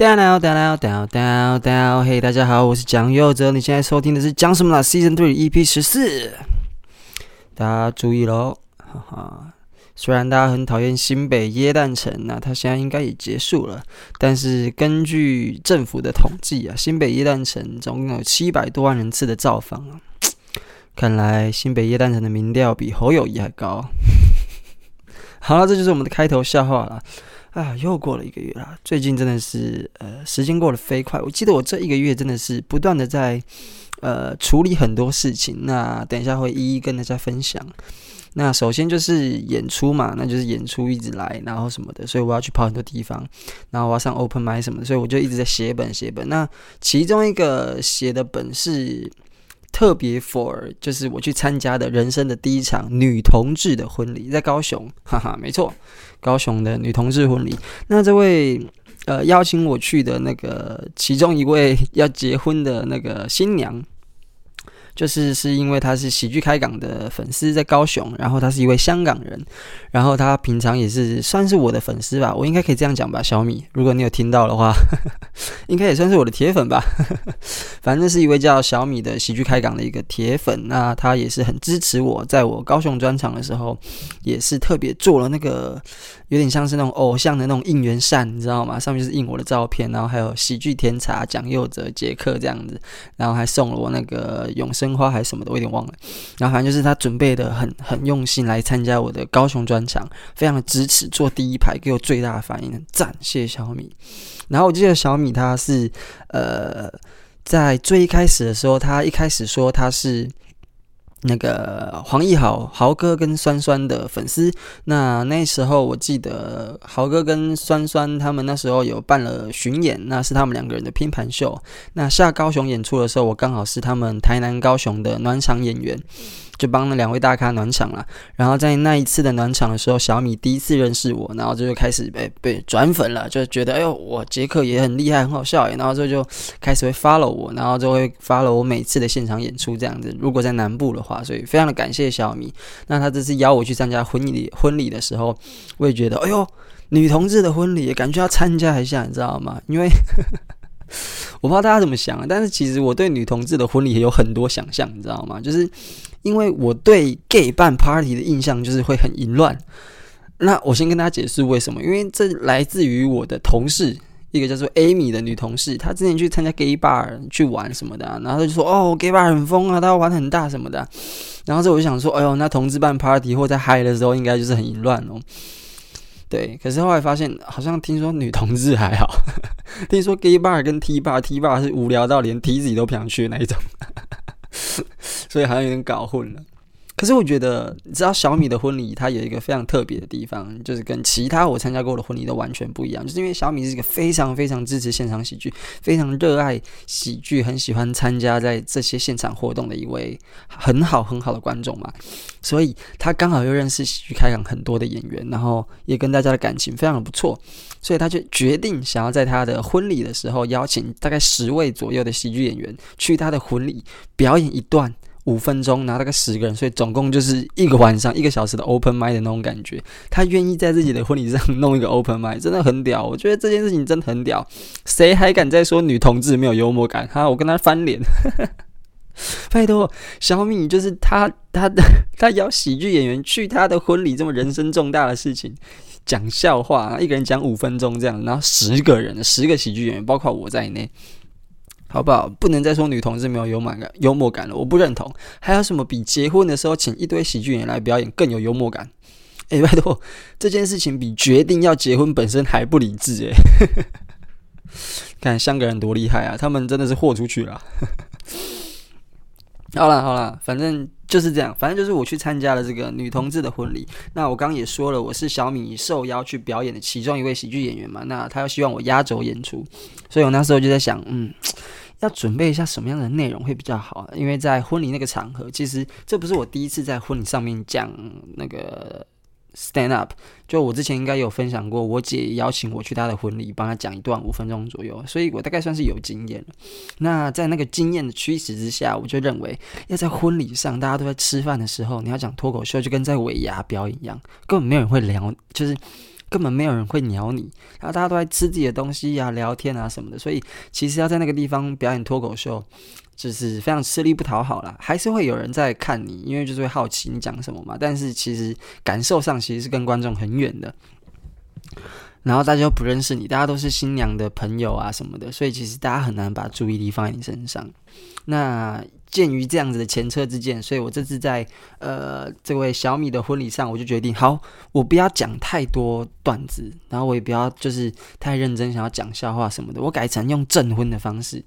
down down down down down 嘿，大家好，我是蒋佑哲，你现在收听的是讲什么啦？Season Three EP 十四，大家注意喽，哈哈。虽然大家很讨厌新北耶诞城，那它现在应该也结束了，但是根据政府的统计啊，新北耶诞城总共有七百多万人次的造访啊，看来新北耶诞城的民调比侯友谊还高。好了，这就是我们的开头笑话了。啊，又过了一个月了。最近真的是，呃，时间过得飞快。我记得我这一个月真的是不断的在，呃，处理很多事情。那等一下会一一跟大家分享。那首先就是演出嘛，那就是演出一直来，然后什么的，所以我要去跑很多地方，然后我要上 open m i 什么的，所以我就一直在写本写本。那其中一个写的本是。特别 for 就是我去参加的人生的第一场女同志的婚礼，在高雄，哈哈，没错，高雄的女同志婚礼。那这位呃邀请我去的那个其中一位要结婚的那个新娘。就是是因为他是喜剧开港的粉丝，在高雄，然后他是一位香港人，然后他平常也是算是我的粉丝吧，我应该可以这样讲吧，小米，如果你有听到的话，应该也算是我的铁粉吧，反正是一位叫小米的喜剧开港的一个铁粉，那他也是很支持我，在我高雄专场的时候，也是特别做了那个有点像是那种偶像的那种应援扇，你知道吗？上面是印我的照片，然后还有喜剧甜茶蒋佑哲杰克这样子，然后还送了我那个永生花还是什么的，我有点忘了。然后反正就是他准备的很很用心来参加我的高雄专场，非常的支持，坐第一排给我最大的反应，赞，谢谢小米。然后我记得小米他是呃在最一开始的时候，他一开始说他是。那个黄奕豪豪哥跟酸酸的粉丝，那那时候我记得豪哥跟酸酸他们那时候有办了巡演，那是他们两个人的拼盘秀。那下高雄演出的时候，我刚好是他们台南、高雄的暖场演员。就帮那两位大咖暖场了，然后在那一次的暖场的时候，小米第一次认识我，然后就开始被被转粉了，就觉得哎呦，我杰克也很厉害，很好笑哎，然后之后就开始会 follow 我，然后就会 follow 我每次的现场演出这样子。如果在南部的话，所以非常的感谢小米。那他这次邀我去参加婚礼婚礼的时候，我也觉得哎呦，女同志的婚礼感觉要参加一下，你知道吗？因为我不知道大家怎么想，但是其实我对女同志的婚礼也有很多想象，你知道吗？就是。因为我对 gay 办 party 的印象就是会很淫乱，那我先跟大家解释为什么？因为这来自于我的同事，一个叫做 Amy 的女同事，她之前去参加 gay bar 去玩什么的，啊，然后她就说：“哦，gay bar 很疯啊，她要玩很大什么的。”然后这我就想说：“哎呦，那同志办 party 或在嗨的时候，应该就是很淫乱哦。”对，可是后来发现，好像听说女同志还好，听说 gay bar 跟 T bar，T bar 是无聊到连 T 自己都不想去那一种。所以好像有点搞混了。可是我觉得，你知道小米的婚礼，它有一个非常特别的地方，就是跟其他我参加过的婚礼都完全不一样。就是因为小米是一个非常非常支持现场喜剧、非常热爱喜剧、很喜欢参加在这些现场活动的一位很好很好的观众嘛。所以他刚好又认识喜剧开港很多的演员，然后也跟大家的感情非常的不错，所以他就决定想要在他的婚礼的时候邀请大概十位左右的喜剧演员去他的婚礼表演一段。五分钟拿了个十个人，所以总共就是一个晚上一个小时的 open mic 的那种感觉。他愿意在自己的婚礼上弄一个 open mic，真的很屌。我觉得这件事情真的很屌。谁还敢再说女同志没有幽默感？哈，我跟他翻脸。拜托，小米就是他，他的 他邀喜剧演员去他的婚礼，这么人生重大的事情，讲笑话，一个人讲五分钟这样，然后十个人，十个喜剧演员，包括我在内。好不好？不能再说女同志没有幽默感、幽默感了，我不认同。还有什么比结婚的时候请一堆喜剧演员来表演更有幽默感？哎、拜托，这件事情比决定要结婚本身还不理智哎！看香港人多厉害啊，他们真的是豁出去了。好了好了，反正就是这样，反正就是我去参加了这个女同志的婚礼。那我刚刚也说了，我是小米受邀去表演的其中一位喜剧演员嘛。那他又希望我压轴演出，所以我那时候就在想，嗯，要准备一下什么样的内容会比较好？因为在婚礼那个场合，其实这不是我第一次在婚礼上面讲那个。Stand up，就我之前应该有分享过，我姐邀请我去她的婚礼，帮她讲一段五分钟左右，所以我大概算是有经验。那在那个经验的驱使之下，我就认为要在婚礼上大家都在吃饭的时候，你要讲脱口秀，就跟在尾牙表演一样，根本没有人会聊，就是根本没有人会鸟你，然后大家都在吃自己的东西呀、聊天啊什么的，所以其实要在那个地方表演脱口秀，就是非常吃力不讨好啦，还是会有人在看你，因为就是会好奇你讲什么嘛。但是其实感受上其实是跟观众很远的。然后大家又不认识你，大家都是新娘的朋友啊什么的，所以其实大家很难把注意力放在你身上。那鉴于这样子的前车之鉴，所以我这次在呃这位小米的婚礼上，我就决定，好，我不要讲太多段子，然后我也不要就是太认真想要讲笑话什么的，我改成用证婚的方式。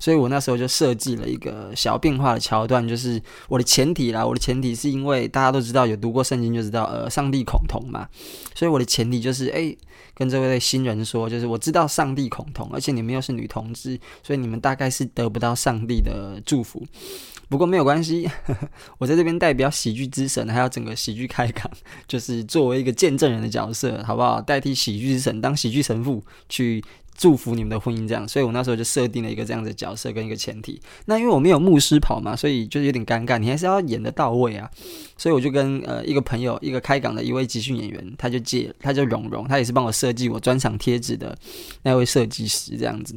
所以我那时候就设计了一个小变化的桥段，就是我的前提啦，我的前提是因为大家都知道有读过圣经就知道，呃，上帝恐同嘛，所以我的前提就是，哎，跟这位新人说，就是我知道上帝恐同，而且你们又是女同志，所以你们大概是得不到上帝的祝福。不过没有关系，我在这边代表喜剧之神，还有整个喜剧开港，就是作为一个见证人的角色，好不好？代替喜剧之神当喜剧神父去祝福你们的婚姻，这样。所以我那时候就设定了一个这样的角色跟一个前提。那因为我没有牧师跑嘛，所以就是有点尴尬，你还是要演得到位啊。所以我就跟呃一个朋友，一个开港的一位集训演员，他就借，他叫蓉蓉，他也是帮我设计我专场贴纸的那位设计师，这样子。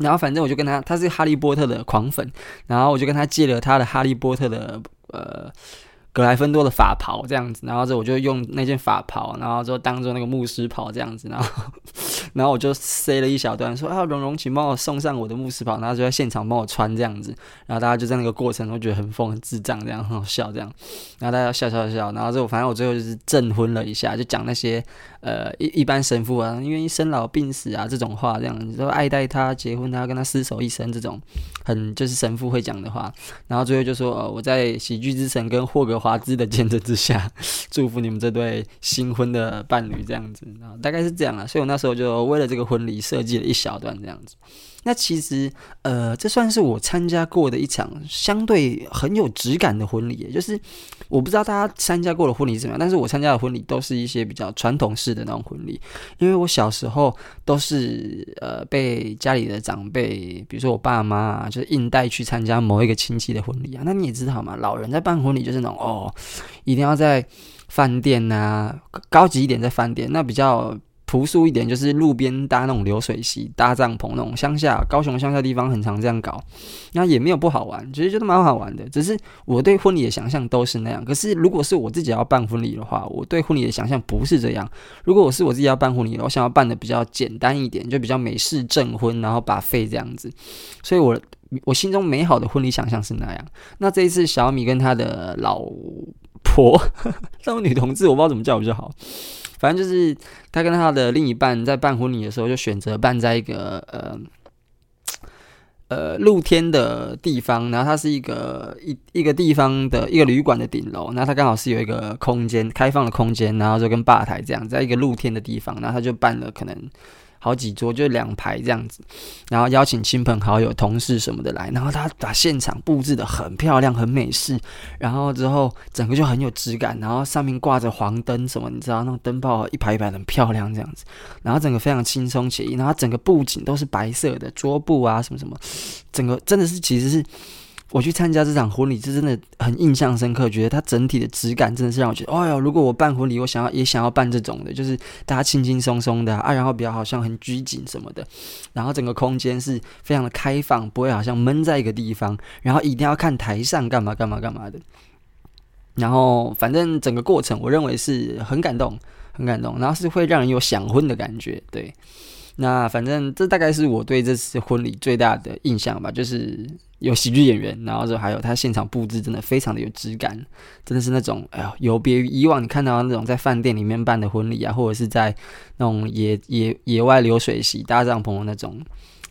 然后反正我就跟他，他是哈利波特的狂粉，然后我就跟他借了他的哈利波特的呃。格莱芬多的法袍这样子，然后之后我就用那件法袍，然后就当做那个牧师袍这样子，然后，然后我就塞了一小段说啊，蓉蓉，请帮我送上我的牧师袍，然后就在现场帮我穿这样子，然后大家就在那个过程中觉得很疯、很智障，这样很好笑这样，然后大家笑笑笑，然后之后反正我最后就是证婚了一下，就讲那些呃一一般神父啊，因为生老病死啊这种话这样，你说爱戴他结婚他跟他厮守一生这种很就是神父会讲的话，然后最后就说呃我在喜剧之神跟霍格华兹的见证之下，祝福你们这对新婚的伴侣，这样子，然后大概是这样啊。所以我那时候就为了这个婚礼设计了一小段这样子。那其实，呃，这算是我参加过的一场相对很有质感的婚礼，也就是我不知道大家参加过的婚礼是怎么样，但是我参加的婚礼都是一些比较传统式的那种婚礼，因为我小时候都是呃被家里的长辈，比如说我爸妈啊，就是硬带去参加某一个亲戚的婚礼啊。那你也知道嘛，老人在办婚礼就是那种哦。一定要在饭店呐、啊，高级一点在饭店，那比较朴素一点就是路边搭那种流水席、搭帐篷那种乡下，高雄乡下地方很常这样搞，那也没有不好玩，其实觉得蛮好玩的。只是我对婚礼的想象都是那样，可是如果是我自己要办婚礼的话，我对婚礼的想象不是这样。如果我是我自己要办婚礼，我想要办的比较简单一点，就比较美式证婚，然后把费这样子，所以我。我心中美好的婚礼想象是那样。那这一次小米跟他的老婆，那种女同志我不知道怎么叫比较好。反正就是他跟他的另一半在办婚礼的时候，就选择办在一个呃呃露天的地方。然后它是一个一一个地方的一个旅馆的顶楼。然后它刚好是有一个空间，开放的空间，然后就跟吧台这样，在一个露天的地方。然后他就办了可能。好几桌，就两排这样子，然后邀请亲朋好友、同事什么的来，然后他把现场布置得很漂亮、很美式，然后之后整个就很有质感，然后上面挂着黄灯什么，你知道那种灯泡一排一排很漂亮这样子，然后整个非常轻松惬意，然后整个布景都是白色的桌布啊什么什么，整个真的是其实是。我去参加这场婚礼，是真的很印象深刻。觉得它整体的质感真的是让我觉得，哦哟，如果我办婚礼，我想要也想要办这种的，就是大家轻轻松松的啊，然后比较好像很拘谨什么的，然后整个空间是非常的开放，不会好像闷在一个地方，然后一定要看台上干嘛干嘛干嘛的。然后反正整个过程，我认为是很感动，很感动，然后是会让人有想婚的感觉，对。那反正这大概是我对这次婚礼最大的印象吧，就是有喜剧演员，然后就还有他现场布置真的非常的有质感，真的是那种哎呦，有别于以往你看到那种在饭店里面办的婚礼啊，或者是在那种野野野外流水席搭帐篷的那种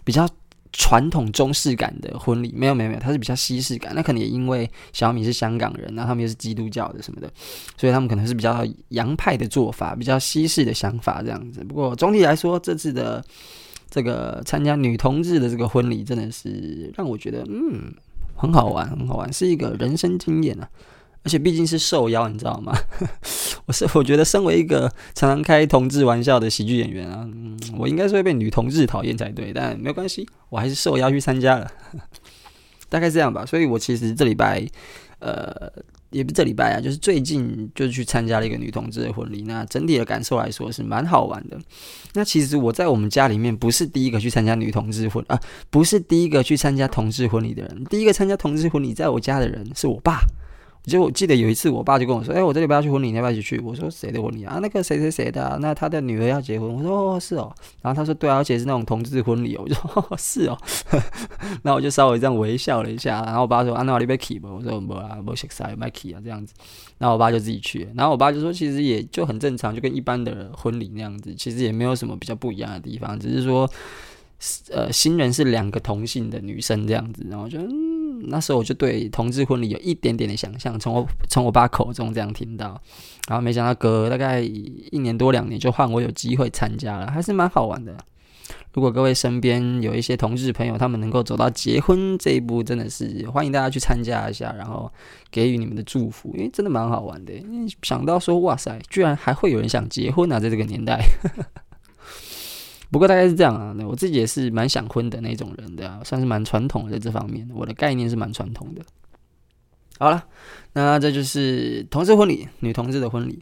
比较。传统中式感的婚礼没有没有没有，它是比较西式感。那可能也因为小米是香港人，然后他们又是基督教的什么的，所以他们可能是比较洋派的做法，比较西式的想法这样子。不过总体来说，这次的这个参加女同志的这个婚礼，真的是让我觉得嗯很好玩，很好玩，是一个人生经验啊。而且毕竟是受邀，你知道吗？我是我觉得，身为一个常常开同志玩笑的喜剧演员啊，嗯，我应该是会被女同志讨厌才对，但没关系，我还是受邀去参加了，大概这样吧。所以我其实这礼拜，呃，也不是这礼拜啊，就是最近就去参加了一个女同志的婚礼。那整体的感受来说是蛮好玩的。那其实我在我们家里面不是第一个去参加女同志婚啊，不是第一个去参加同志婚礼的人。第一个参加同志婚礼在我家的人是我爸。就我记得有一次，我爸就跟我说：“哎、我这里不要去婚礼，你要不要一起去？”我说：“谁的婚礼啊？那个谁谁谁的、啊？那他的女儿要结婚。”我说：“哦，是哦。”然后他说：“对啊，而且是那种同志婚礼哦。”我说：“哦，是哦。”然后我就稍微这样微笑了一下。然后我爸说：“啊，那你别去吧。”我说：“不啊，不熟悉，别去啊。”这样子。然后我爸就自己去。然后我爸就说：“其实也就很正常，就跟一般的婚礼那样子，其实也没有什么比较不一样的地方，只是说，呃，新人是两个同性的女生这样子。”然后我就。嗯那时候我就对同志婚礼有一点点的想象，从我从我爸口中这样听到，然后没想到隔大概一年多两年就换我有机会参加了，还是蛮好玩的。如果各位身边有一些同志朋友，他们能够走到结婚这一步，真的是欢迎大家去参加一下，然后给予你们的祝福，因为真的蛮好玩的。因为想到说，哇塞，居然还会有人想结婚啊，在这个年代。不过大概是这样啊，我自己也是蛮想婚的那种人的啊，算是蛮传统的在这方面，我的概念是蛮传统的。好了，那这就是同志婚礼，女同志的婚礼。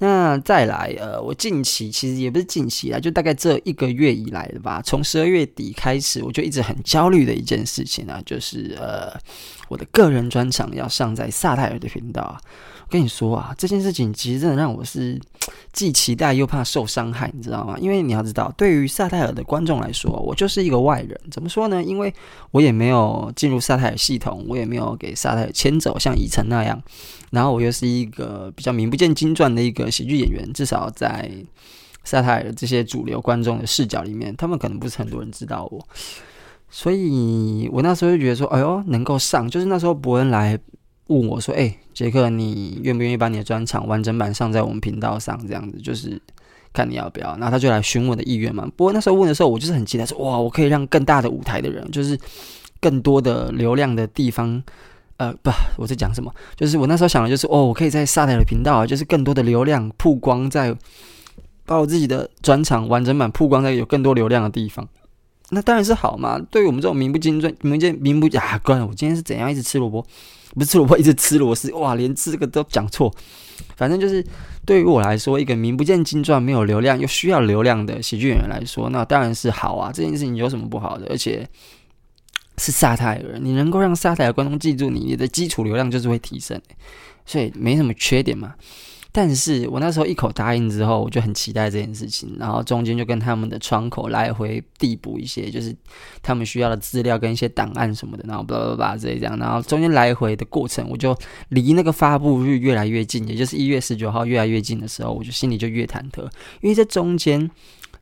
那再来，呃，我近期其实也不是近期啦，就大概这一个月以来的吧，从十二月底开始，我就一直很焦虑的一件事情啊，就是呃，我的个人专场要上在萨泰尔的频道啊。跟你说啊，这件事情其实真的让我是 既期待又怕受伤害，你知道吗？因为你要知道，对于萨泰尔的观众来说，我就是一个外人。怎么说呢？因为我也没有进入萨泰尔系统，我也没有给萨泰尔牵走，像以晨那样。然后我又是一个比较名不见经传的一个喜剧演员，至少在萨泰尔这些主流观众的视角里面，他们可能不是很多人知道我。所以我那时候就觉得说，哎呦，能够上，就是那时候伯恩来。问我说：“哎、杰克，你愿不愿意把你的专场完整版上在我们频道上？这样子就是看你要不要。”然后他就来询问我的意愿嘛。不过那时候问的时候，我就是很期待说：“哇，我可以让更大的舞台的人，就是更多的流量的地方，呃，不，我在讲什么？就是我那时候想的就是，哦，我可以在萨台的频道啊，就是更多的流量曝光在，把我自己的专场完整版曝光在有更多流量的地方。那当然是好嘛。对于我们这种名不经传、名不见、名不啊，关我今天是怎样一直吃萝卜。”不是吃萝卜，一直吃螺丝，哇，连吃这个都讲错。反正就是对于我来说，一个名不见经传、没有流量又需要流量的喜剧演员来说，那当然是好啊。这件事情有什么不好的？而且是萨泰尔，你能够让萨泰尔观众记住你，你的基础流量就是会提升，所以没什么缺点嘛。但是我那时候一口答应之后，我就很期待这件事情，然后中间就跟他们的窗口来回递补一些，就是他们需要的资料跟一些档案什么的，然后巴拉巴拉这样，然后中间来回的过程，我就离那个发布日越来越近，也就是一月十九号越来越近的时候，我就心里就越忐忑，因为这中间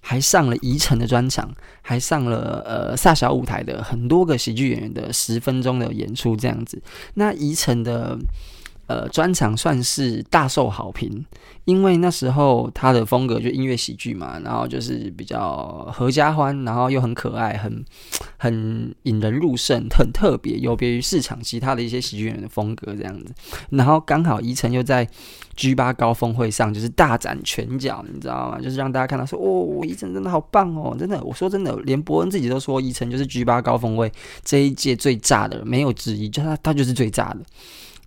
还上了宜城的专场，还上了呃萨小舞台的很多个喜剧演员的十分钟的演出这样子，那宜城的。呃，专场算是大受好评，因为那时候他的风格就音乐喜剧嘛，然后就是比较合家欢，然后又很可爱，很很引人入胜，很特别，有别于市场其他的一些喜剧人的风格这样子。然后刚好宜城又在 G 八高峰会上，就是大展拳脚，你知道吗？就是让大家看到说，哦，宜城真的好棒哦，真的，我说真的，连伯恩自己都说宜城就是 G 八高峰会这一届最炸的，没有之一，就他他就是最炸的。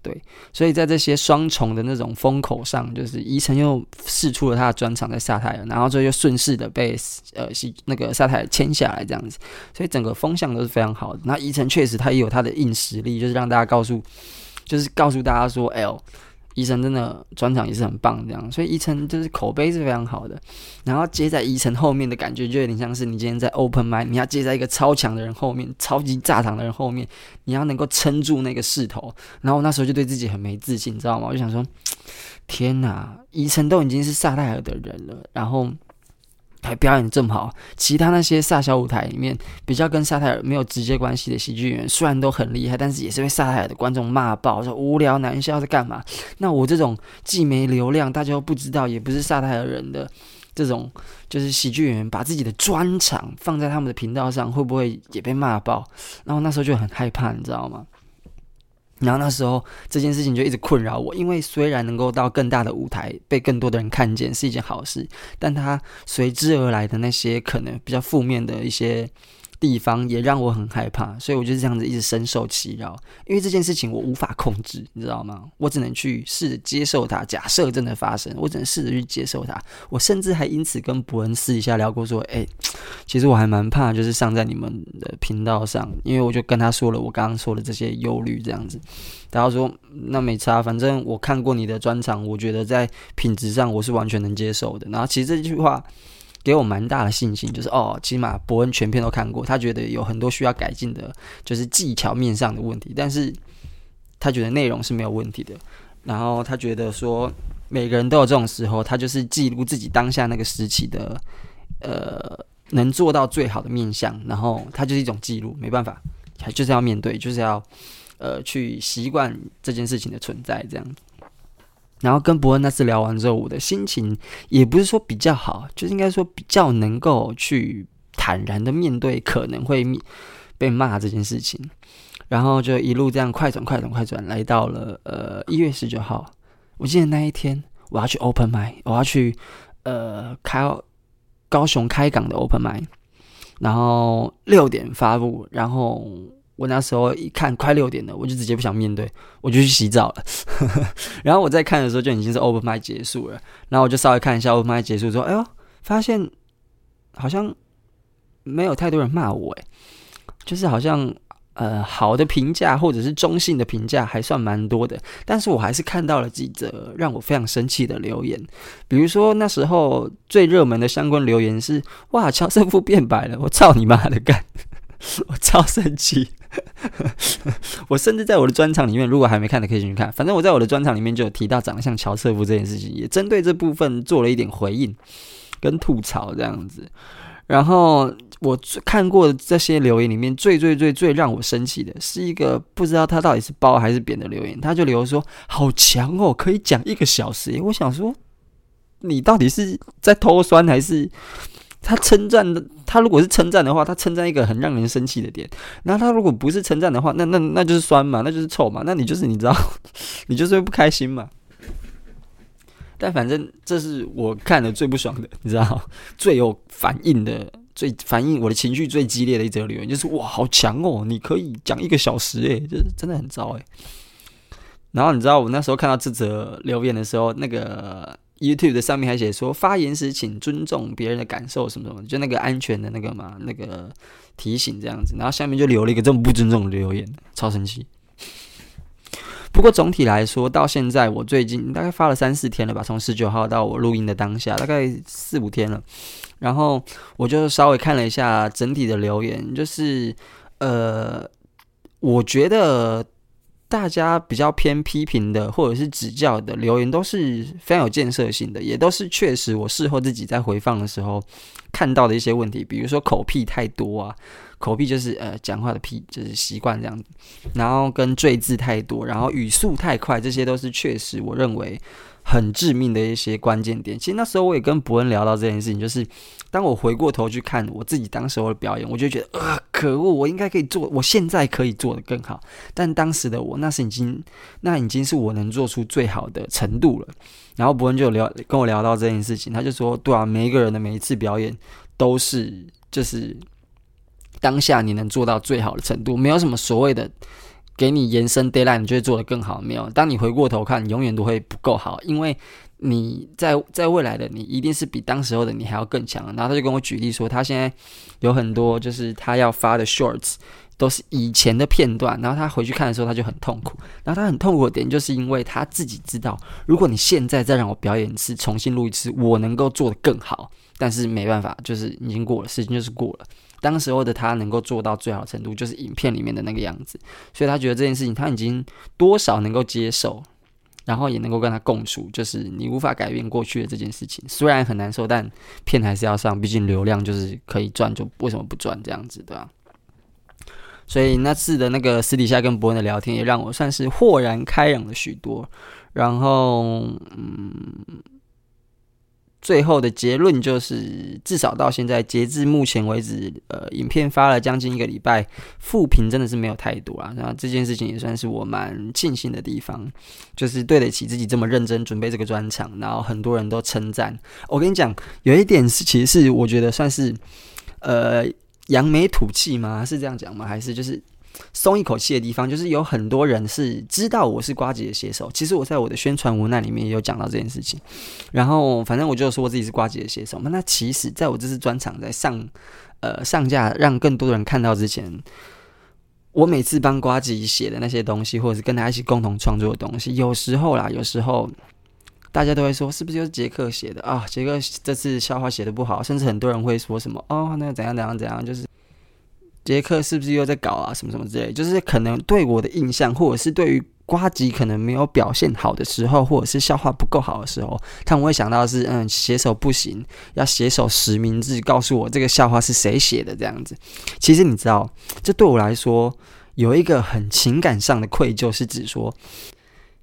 对，所以在这些双重的那种风口上，就是宜城又试出了他的专长在萨泰尔，然后就又顺势的被呃那个萨泰尔签下来这样子，所以整个风向都是非常好的。那宜城确实他也有他的硬实力，就是让大家告诉，就是告诉大家说，哎呦。医生真的专场也是很棒，这样，所以宜城就是口碑是非常好的。然后接在宜城后面的感觉，就有点像是你今天在 open mic，你要接在一个超强的人后面，超级炸场的人后面，你要能够撑住那个势头。然后那时候就对自己很没自信，你知道吗？我就想说，天哪，宜城都已经是萨泰尔的人了，然后。还表演得这么好，其他那些萨小舞台里面比较跟萨泰尔没有直接关系的喜剧演员，虽然都很厉害，但是也是被萨泰尔的观众骂爆，说无聊难笑在干嘛？那我这种既没流量，大家又不知道，也不是萨泰尔人的这种，就是喜剧演员，把自己的专场放在他们的频道上，会不会也被骂爆？然后那时候就很害怕，你知道吗？然后那时候这件事情就一直困扰我，因为虽然能够到更大的舞台，被更多的人看见是一件好事，但它随之而来的那些可能比较负面的一些地方也让我很害怕，所以我就是这样子一直深受其扰。因为这件事情我无法控制，你知道吗？我只能去试着接受它。假设真的发生，我只能试着去接受它。我甚至还因此跟伯恩私底下聊过，说：“哎，其实我还蛮怕，就是上在你们的频道上，因为我就跟他说了我刚刚说的这些忧虑，这样子。”然后说：“那没差，反正我看过你的专场，我觉得在品质上我是完全能接受的。”然后其实这句话。给我蛮大的信心，就是哦，起码伯恩全片都看过，他觉得有很多需要改进的，就是技巧面上的问题，但是他觉得内容是没有问题的。然后他觉得说，每个人都有这种时候，他就是记录自己当下那个时期的，呃，能做到最好的面相，然后他就是一种记录，没办法，还就是要面对，就是要呃去习惯这件事情的存在，这样子。然后跟伯恩那次聊完之后，我的心情也不是说比较好，就是应该说比较能够去坦然的面对可能会被骂这件事情。然后就一路这样快转快转快转，来到了呃一月十九号。我记得那一天我要去 Open Mic，我要去呃开高雄开港的 Open Mic，然后六点发布，然后。我那时候一看快六点了，我就直接不想面对，我就去洗澡了。然后我在看的时候就已经是 open m i 结束了，然后我就稍微看一下 open m i 结束之后，哎呦，发现好像没有太多人骂我，哎，就是好像呃好的评价或者是中性的评价还算蛮多的，但是我还是看到了几则让我非常生气的留言，比如说那时候最热门的相关留言是：哇，乔瑟夫变白了，我操你妈的干！我超生气！我甚至在我的专场里面，如果还没看的可以进去看。反正我在我的专场里面就有提到长得像乔瑟夫这件事情，也针对这部分做了一点回应跟吐槽这样子。然后我看过的这些留言里面，最最最最让我生气的是一个不知道他到底是褒还是贬的留言，他就留说：“好强哦，可以讲一个小时。”我想说，你到底是在偷酸还是？他称赞的，他如果是称赞的话，他称赞一个很让人生气的点。那他如果不是称赞的话，那那那就是酸嘛，那就是臭嘛，那你就是你知道，你就是会不开心嘛。但反正这是我看的最不爽的，你知道，最有反应的，最反应我的情绪最激烈的一则留言，就是哇，好强哦，你可以讲一个小时诶，就是真的很糟诶。然后你知道我那时候看到这则留言的时候，那个。YouTube 的上面还写说，发言时请尊重别人的感受什么什么，就那个安全的那个嘛，那个提醒这样子。然后下面就留了一个这么不尊重的留言，超生气。不过总体来说，到现在我最近大概发了三四天了吧，从十九号到我录音的当下，大概四五天了。然后我就稍微看了一下整体的留言，就是呃，我觉得。大家比较偏批评的，或者是指教的留言，都是非常有建设性的，也都是确实我事后自己在回放的时候看到的一些问题，比如说口癖太多啊，口癖就是呃讲话的癖，就是习惯这样子，然后跟赘字太多，然后语速太快，这些都是确实我认为。很致命的一些关键点。其实那时候我也跟伯恩聊到这件事情，就是当我回过头去看我自己当时候的表演，我就觉得啊，可恶，我应该可以做，我现在可以做得更好。但当时的我，那是已经，那已经是我能做出最好的程度了。然后伯恩就聊跟我聊到这件事情，他就说，对啊，每一个人的每一次表演都是，就是当下你能做到最好的程度，没有什么所谓的。给你延伸 deadline，你就会做得更好。没有，当你回过头看，永远都会不够好，因为你在在未来的你一定是比当时候的你还要更强。然后他就跟我举例说，他现在有很多就是他要发的 shorts 都是以前的片段，然后他回去看的时候他就很痛苦。然后他很痛苦的点就是因为他自己知道，如果你现在再让我表演一次，重新录一次，我能够做得更好。但是没办法，就是已经过了，事情就是过了。当时候的他能够做到最好程度，就是影片里面的那个样子，所以他觉得这件事情他已经多少能够接受，然后也能够跟他共处，就是你无法改变过去的这件事情，虽然很难受，但片还是要上，毕竟流量就是可以赚，就为什么不赚这样子，对吧？所以那次的那个私底下跟伯恩的聊天，也让我算是豁然开朗了许多，然后嗯。最后的结论就是，至少到现在，截至目前为止，呃，影片发了将近一个礼拜，负评真的是没有太多啊。那这件事情也算是我蛮庆幸的地方，就是对得起自己这么认真准备这个专场，然后很多人都称赞。我跟你讲，有一点是，其实是我觉得算是，呃，扬眉吐气吗？是这样讲吗？还是就是松一口气的地方？就是有很多人是知道我是瓜吉的写手。其实我在我的宣传无奈里面也有讲到这件事情。然后反正我就说我自己是瓜吉的写手嘛。那其实在我这次专场在上呃上架让更多人看到之前，我每次帮瓜吉写的那些东西，或者是跟他一起共同创作的东西，有时候啦，有时候。大家都会说是不是就是杰克写的啊？杰克这次笑话写的不好，甚至很多人会说什么哦，那怎样怎样怎样，就是杰克是不是又在搞啊？什么什么之类，就是可能对我的印象，或者是对于瓜吉可能没有表现好的时候，或者是笑话不够好的时候，他们会想到是嗯，写手不行，要写手实名制，告诉我这个笑话是谁写的这样子。其实你知道，这对我来说有一个很情感上的愧疚，是指说，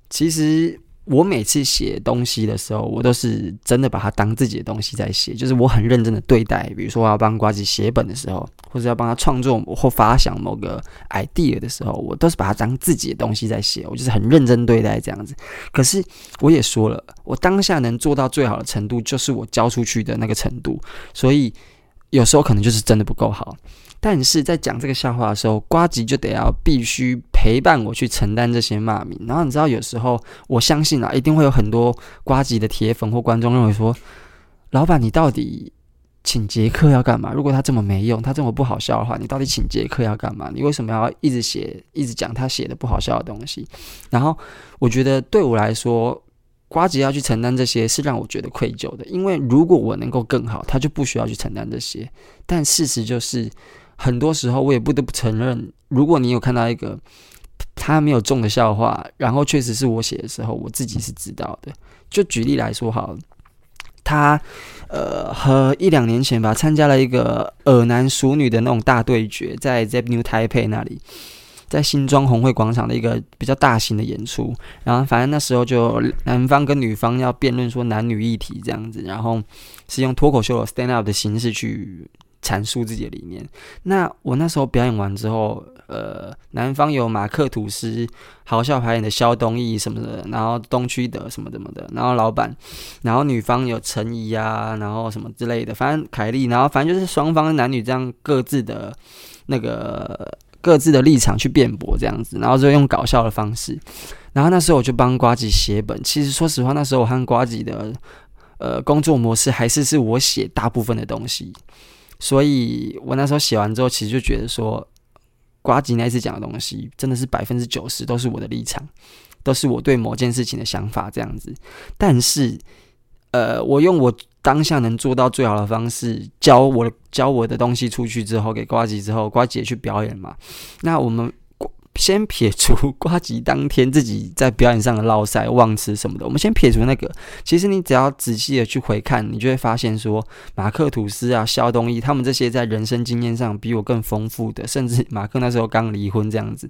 其实。我每次写东西的时候，我都是真的把它当自己的东西在写，就是我很认真的对待。比如说，我要帮瓜子写本的时候，或者要帮他创作或发想某个 idea 的时候，我都是把它当自己的东西在写，我就是很认真对待这样子。可是我也说了，我当下能做到最好的程度，就是我交出去的那个程度，所以有时候可能就是真的不够好。但是在讲这个笑话的时候，瓜吉就得要必须陪伴我去承担这些骂名。然后你知道，有时候我相信啊，一定会有很多瓜吉的铁粉或观众认为说：“老板，你到底请杰克要干嘛？如果他这么没用，他这么不好笑的话，你到底请杰克要干嘛？你为什么要一直写、一直讲他写的不好笑的东西？”然后我觉得对我来说，瓜吉要去承担这些是让我觉得愧疚的，因为如果我能够更好，他就不需要去承担这些。但事实就是。很多时候，我也不得不承认，如果你有看到一个他没有中的笑话，然后确实是我写的时候，我自己是知道的。就举例来说，好，他呃和一两年前吧，参加了一个娄男熟女的那种大对决，在 Zep New Taipei 那里，在新庄红会广场的一个比较大型的演出。然后反正那时候就男方跟女方要辩论说男女议题这样子，然后是用脱口秀的 stand up 的形式去。阐述自己的理念。那我那时候表演完之后，呃，男方有马克吐斯好笑排演的萧东义什么的，然后东区德什么什么的，然后老板，然后女方有陈怡啊，然后什么之类的，反正凯莉，然后反正就是双方男女这样各自的那个各自的立场去辩驳这样子，然后就用搞笑的方式。然后那时候我就帮瓜吉写本。其实说实话，那时候我和瓜吉的呃工作模式还是是我写大部分的东西。所以我那时候写完之后，其实就觉得说，瓜吉那次讲的东西真的是百分之九十都是我的立场，都是我对某件事情的想法这样子。但是，呃，我用我当下能做到最好的方式，教我教我的东西出去之后，给瓜吉之后，瓜吉也去表演嘛。那我们。先撇除瓜吉当天自己在表演上的烙赛、忘词什么的，我们先撇除那个。其实你只要仔细的去回看，你就会发现说，马克吐斯啊、萧东义他们这些在人生经验上比我更丰富的，甚至马克那时候刚离婚这样子。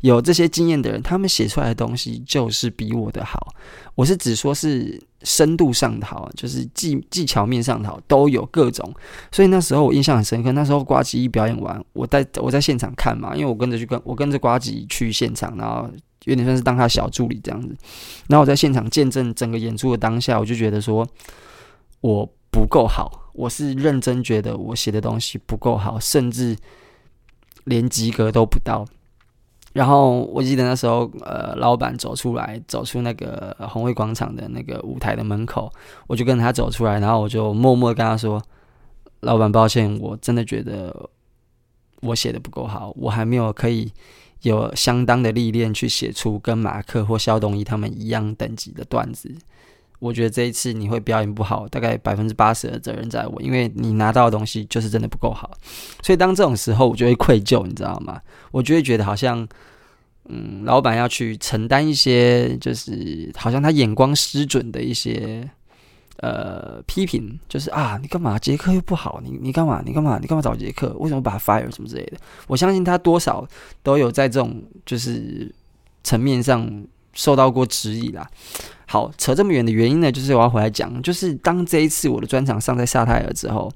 有这些经验的人，他们写出来的东西就是比我的好。我是只说，是深度上的好，就是技技巧面上的好，都有各种。所以那时候我印象很深刻。那时候瓜吉一表演完，我在我在现场看嘛，因为我跟着去跟我跟着瓜吉去现场，然后有点像是当他小助理这样子。然后我在现场见证整个演出的当下，我就觉得说我不够好，我是认真觉得我写的东西不够好，甚至连及格都不到。然后我记得那时候，呃，老板走出来，走出那个红会广场的那个舞台的门口，我就跟他走出来，然后我就默默跟他说：“老板，抱歉，我真的觉得我写的不够好，我还没有可以有相当的历练去写出跟马克或肖东一他们一样等级的段子。”我觉得这一次你会表演不好，大概百分之八十的责任在我，因为你拿到的东西就是真的不够好。所以当这种时候，我就会愧疚，你知道吗？我就会觉得好像，嗯，老板要去承担一些，就是好像他眼光失准的一些呃批评，就是啊，你干嘛？杰克又不好，你你干嘛？你干嘛？你干嘛找杰克？为什么把他 fire 什么之类的？我相信他多少都有在这种就是层面上受到过质疑啦。好，扯这么远的原因呢，就是我要回来讲，就是当这一次我的专场上在萨泰尔之后，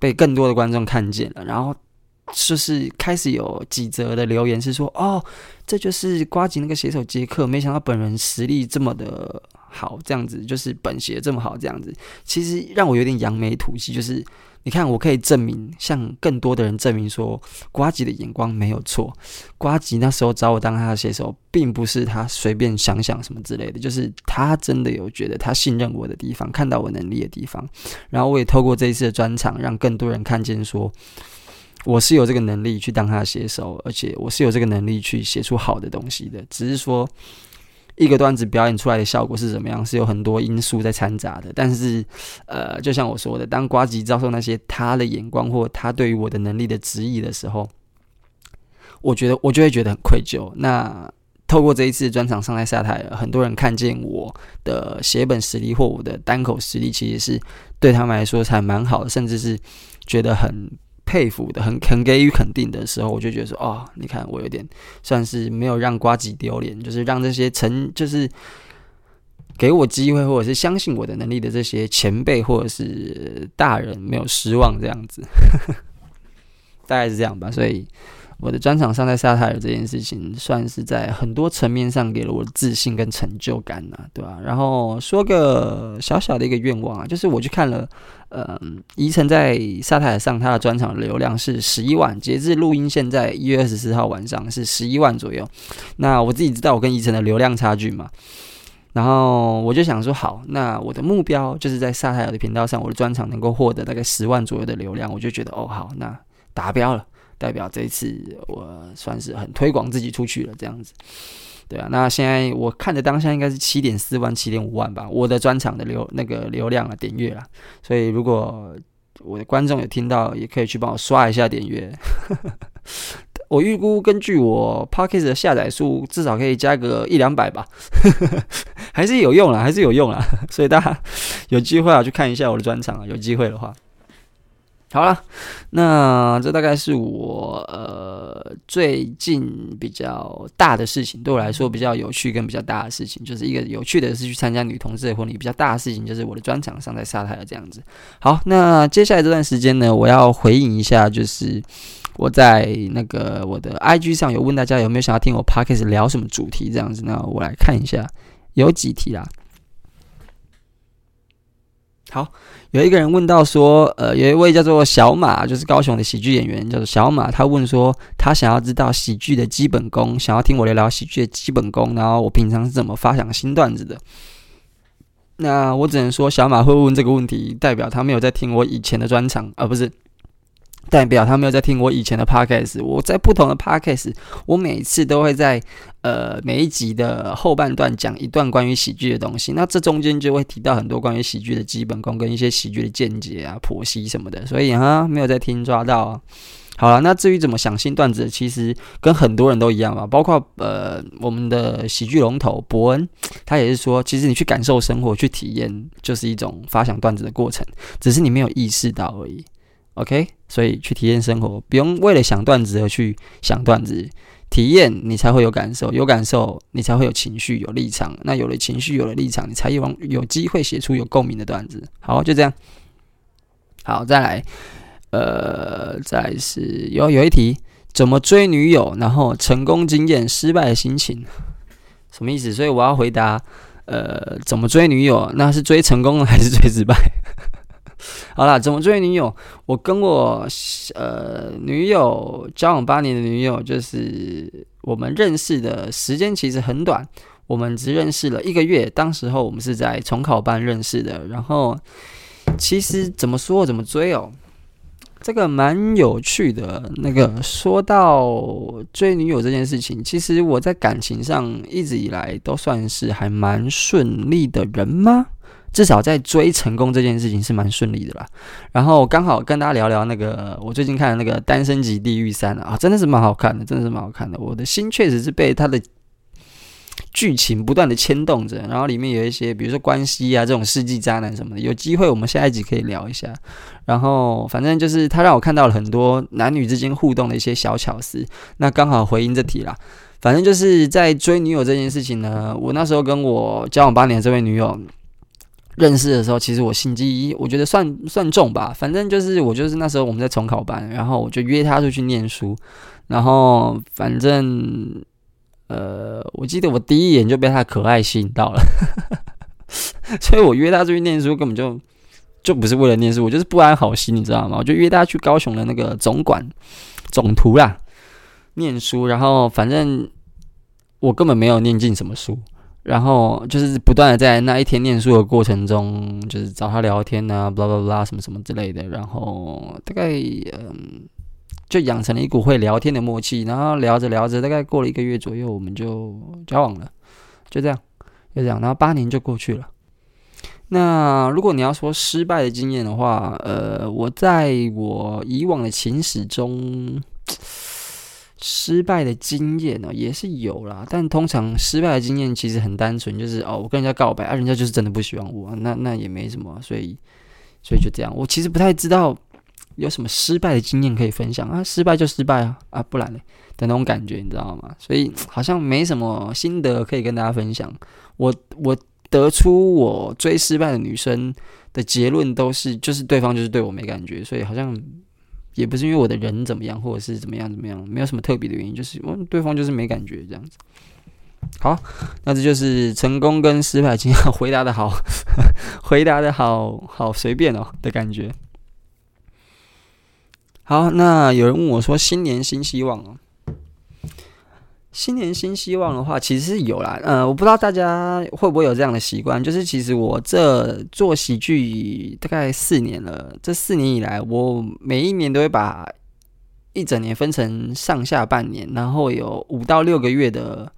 被更多的观众看见了，然后就是开始有几则的留言是说，哦，这就是瓜吉那个写手杰克，没想到本人实力这么的好，这样子就是本写这么好，这样子，其实让我有点扬眉吐气，就是你看，我可以证明，向更多的人证明说，瓜吉的眼光没有错。瓜吉那时候找我当他的写手，并不是他随便想想什么之类的，就是他真的有觉得他信任我的地方，看到我能力的地方。然后我也透过这一次的专场，让更多人看见说，我是有这个能力去当他的写手，而且我是有这个能力去写出好的东西的。只是说。一个段子表演出来的效果是怎么样？是有很多因素在掺杂的。但是，呃，就像我说的，当瓜吉遭受那些他的眼光或他对于我的能力的质疑的时候，我觉得我就会觉得很愧疚。那透过这一次专场上台下台，很多人看见我的写本实力或我的单口实力，其实是对他们来说才蛮好的，甚至是觉得很。佩服的，很肯给予肯定的时候，我就觉得说，哦，你看我有点算是没有让瓜吉丢脸，就是让这些成就是给我机会或者是相信我的能力的这些前辈或者是大人没有失望这样子，大概是这样吧，所以。我的专场上在沙泰尔这件事情，算是在很多层面上给了我自信跟成就感呐、对吧、然后说个小小的一个愿望啊，就是我去看了，呃，宜城在沙泰尔上他的专场流量是十一万，截至录音现在一月二十四号晚上是十一万左右。那我自己知道我跟宜城的流量差距嘛，然后我就想说，好，那我的目标就是在沙泰尔的频道上，我的专场能够获得大概十万左右的流量，我就觉得哦，好，那达标了。代表这一次我算是很推广自己出去了，这样子，对啊。那现在我看的当下应该是七点四万、七点五万吧，我的专场的流那个流量啊点阅啦。所以如果我的观众有听到，也可以去帮我刷一下点阅。我预估根据我 Podcast 的下载数，至少可以加个一两百吧，还是有用啦，还是有用啦。所以大家有机会啊，去看一下我的专场啊，有机会的话。好了，那这大概是我呃最近比较大的事情，对我来说比较有趣跟比较大的事情，就是一个有趣的是去参加女同志的婚礼，比较大的事情就是我的专场上在沙台的这样子。好，那接下来这段时间呢，我要回应一下，就是我在那个我的 IG 上有问大家有没有想要听我 Podcast 聊什么主题这样子，那我来看一下，有几题啦。好，有一个人问到说，呃，有一位叫做小马，就是高雄的喜剧演员，叫做小马，他问说，他想要知道喜剧的基本功，想要听我聊聊喜剧的基本功，然后我平常是怎么发想新段子的。那我只能说，小马会问这个问题，代表他没有在听我以前的专场，而不是。代表他没有在听我以前的 podcast，我在不同的 podcast，我每次都会在呃每一集的后半段讲一段关于喜剧的东西，那这中间就会提到很多关于喜剧的基本功跟一些喜剧的见解啊、剖析什么的，所以哈没有在听抓到。好了，那至于怎么想新段子，其实跟很多人都一样吧，包括呃我们的喜剧龙头伯恩，他也是说，其实你去感受生活、去体验，就是一种发想段子的过程，只是你没有意识到而已。OK，所以去体验生活，不用为了想段子而去想段子，体验你才会有感受，有感受你才会有情绪、有立场。那有了情绪，有了立场，你才有有机会写出有共鸣的段子。好，就这样。好，再来，呃，再来是有有一题，怎么追女友？然后成功经验、失败的心情，什么意思？所以我要回答，呃，怎么追女友？那是追成功还是追失败？好啦，怎么追女友？我跟我呃女友交往八年的女友，就是我们认识的时间其实很短，我们只认识了一个月。当时候我们是在重考班认识的。然后其实怎么说怎么追哦，这个蛮有趣的。那个说到追女友这件事情，其实我在感情上一直以来都算是还蛮顺利的人吗？至少在追成功这件事情是蛮顺利的啦。然后刚好跟大家聊聊那个我最近看的那个《单身即地狱三》啊，真的是蛮好看的，真的是蛮好看的。我的心确实是被他的剧情不断的牵动着。然后里面有一些，比如说关系啊这种世纪渣男什么的，有机会我们下一集可以聊一下。然后反正就是他让我看到了很多男女之间互动的一些小巧思。那刚好回应这题啦。反正就是在追女友这件事情呢，我那时候跟我交往八年的这位女友。认识的时候，其实我心机，我觉得算算重吧。反正就是我就是那时候我们在重考班，然后我就约他出去念书，然后反正呃，我记得我第一眼就被他的可爱吸引到了，所以我约他出去念书根本就就不是为了念书，我就是不安好心，你知道吗？我就约他去高雄的那个总管总图啦，念书。然后反正我根本没有念进什么书，然后就是不断的在那一天念书的过程中，就是找他聊天啊，巴拉巴拉什么什么之类的。然后大概嗯，就养成了一股会聊天的默契。然后聊着聊着，大概过了一个月左右，我们就交往了，就这样。就这样，然后八年就过去了。那如果你要说失败的经验的话，呃，我在我以往的情史中，失败的经验呢也是有啦。但通常失败的经验其实很单纯，就是哦，我跟人家告白，啊，人家就是真的不喜欢我，那那也没什么，所以所以就这样。我其实不太知道有什么失败的经验可以分享啊，失败就失败啊，啊，不然嘞的那种感觉，你知道吗？所以好像没什么心得可以跟大家分享。我我得出我追失败的女生的结论都是，就是对方就是对我没感觉，所以好像也不是因为我的人怎么样，或者是怎么样怎么样，没有什么特别的原因，就是我对方就是没感觉这样子。好，那这就是成功跟失败经验回答的好，回答的好 好随便哦的感觉。好，那有人问我说，新年新希望哦。新年新希望的话，其实是有啦。呃，我不知道大家会不会有这样的习惯，就是其实我这做喜剧大概四年了，这四年以来，我每一年都会把一整年分成上下半年，然后有五到六个月的。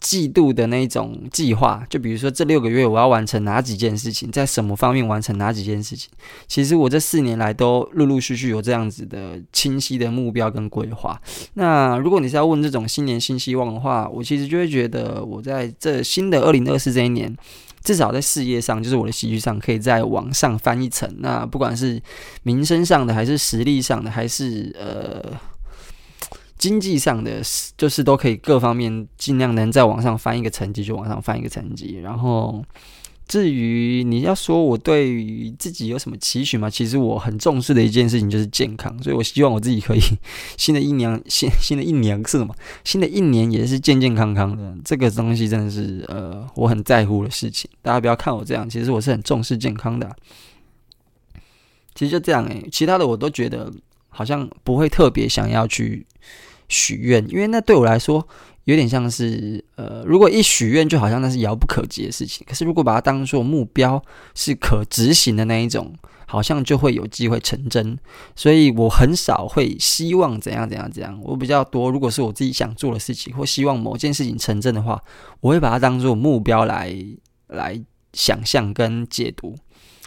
季度的那种计划，就比如说这六个月我要完成哪几件事情，在什么方面完成哪几件事情。其实我这四年来都陆陆续续有这样子的清晰的目标跟规划。那如果你是要问这种新年新希望的话，我其实就会觉得我在这新的二零二四这一年，至少在事业上，就是我的喜剧上，可以再往上翻一层。那不管是名声上的，还是实力上的，还是呃。经济上的，就是都可以各方面尽量能再往上翻一个层级，就往上翻一个层级。然后，至于你要说我对于自己有什么期许吗？其实我很重视的一件事情就是健康，所以我希望我自己可以新的一年，新新的一年是什么？新的一年也是健健康康的。这个东西真的是呃，我很在乎的事情。大家不要看我这样，其实我是很重视健康的。其实就这样诶、其他的我都觉得好像不会特别想要去。许愿，因为那对我来说有点像是，呃，如果一许愿，就好像那是遥不可及的事情。可是如果把它当做目标，是可执行的那一种，好像就会有机会成真。所以我很少会希望怎样怎样怎样。我比较多，如果是我自己想做的事情，或希望某件事情成真的话，我会把它当做目标来来想象跟解读。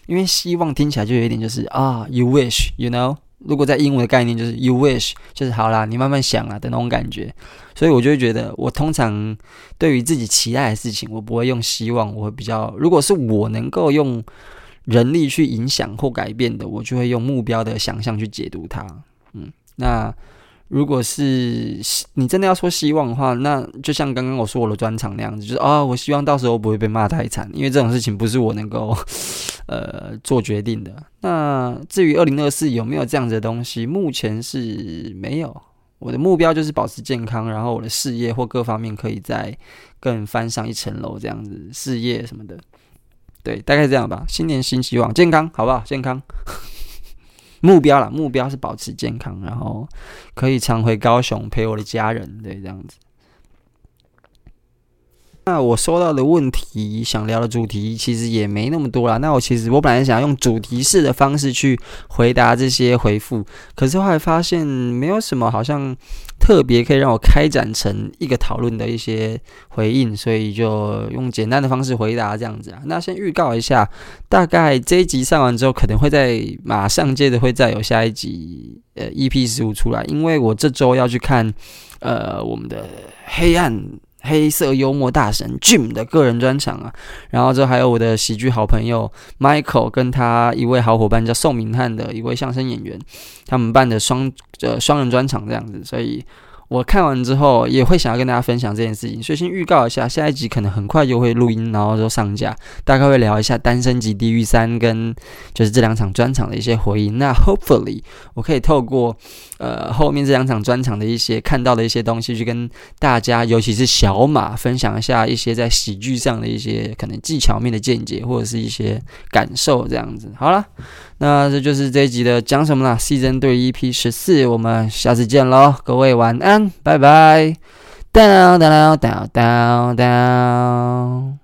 因为希望听起来就有一点就是啊，you wish，you know。如果在英文的概念就是 you wish，就是好啦，你慢慢想啦的那种感觉，所以我就会觉得，我通常对于自己期待的事情，我不会用希望，我会比较，如果是我能够用人力去影响或改变的，我就会用目标的想象去解读它。嗯，那。如果是你真的要说希望的话，那就像刚刚我说我的专场那样子，就是啊、我希望到时候不会被骂太惨，因为这种事情不是我能够 呃做决定的。那至于二零二四有没有这样子的东西，目前是没有。我的目标就是保持健康，然后我的事业或各方面可以再更翻上一层楼，这样子事业什么的，对，大概这样吧。新年新希望，健康，好不好？健康。目标啦，目标是保持健康，然后可以常回高雄陪我的家人，对，这样子。那我收到的问题，想聊的主题其实也没那么多啦。那我其实我本来想用主题式的方式去回答这些回复，可是后来发现没有什么好像。特别可以让我开展成一个讨论的一些回应，所以就用简单的方式回答这样子啊。那先预告一下，大概这一集上完之后，可能会在马上接着会再有下一集呃 EP 十五出来，因为我这周要去看呃我们的黑暗黑色幽默大神 Jim 的个人专场啊，然后这还有我的喜剧好朋友 Michael 跟他一位好伙伴叫宋明翰的一位相声演员，他们办的双呃双人专场这样子，所以我看完之后也会想要跟大家分享这件事情，所以先预告一下，下一集可能很快就会录音，然后就上架，大概会聊一下《单身即地狱三》跟就是这两场专场的一些回忆。那 hopefully 我可以透过呃后面这两场专场的一些看到的一些东西，去跟大家，尤其是小马分享一下一些在喜剧上的一些可能技巧面的见解，或者是一些感受这样子。好了，那这就是这一集的讲什么啦细针对 EP 十四我们下次见喽各位晚安拜拜。当当当当当当